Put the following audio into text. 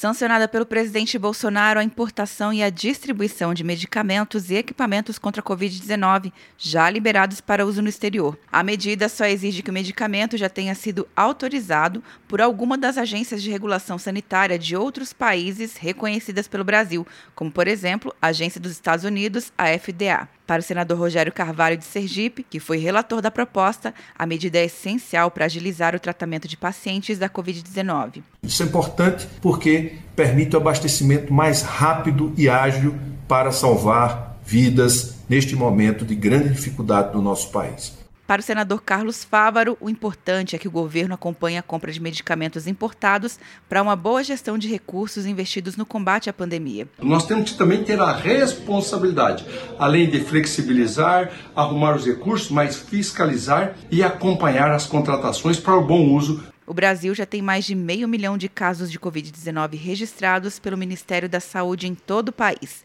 Sancionada pelo presidente Bolsonaro, a importação e a distribuição de medicamentos e equipamentos contra a Covid-19 já liberados para uso no exterior. A medida só exige que o medicamento já tenha sido autorizado por alguma das agências de regulação sanitária de outros países reconhecidas pelo Brasil, como, por exemplo, a Agência dos Estados Unidos, a FDA. Para o senador Rogério Carvalho de Sergipe, que foi relator da proposta, a medida é essencial para agilizar o tratamento de pacientes da Covid-19. Isso é importante porque permite o abastecimento mais rápido e ágil para salvar vidas neste momento de grande dificuldade do nosso país. Para o senador Carlos Fávaro, o importante é que o governo acompanhe a compra de medicamentos importados para uma boa gestão de recursos investidos no combate à pandemia. Nós temos que também ter a responsabilidade, além de flexibilizar, arrumar os recursos, mas fiscalizar e acompanhar as contratações para o bom uso o Brasil já tem mais de meio milhão de casos de Covid-19 registrados pelo Ministério da Saúde em todo o país.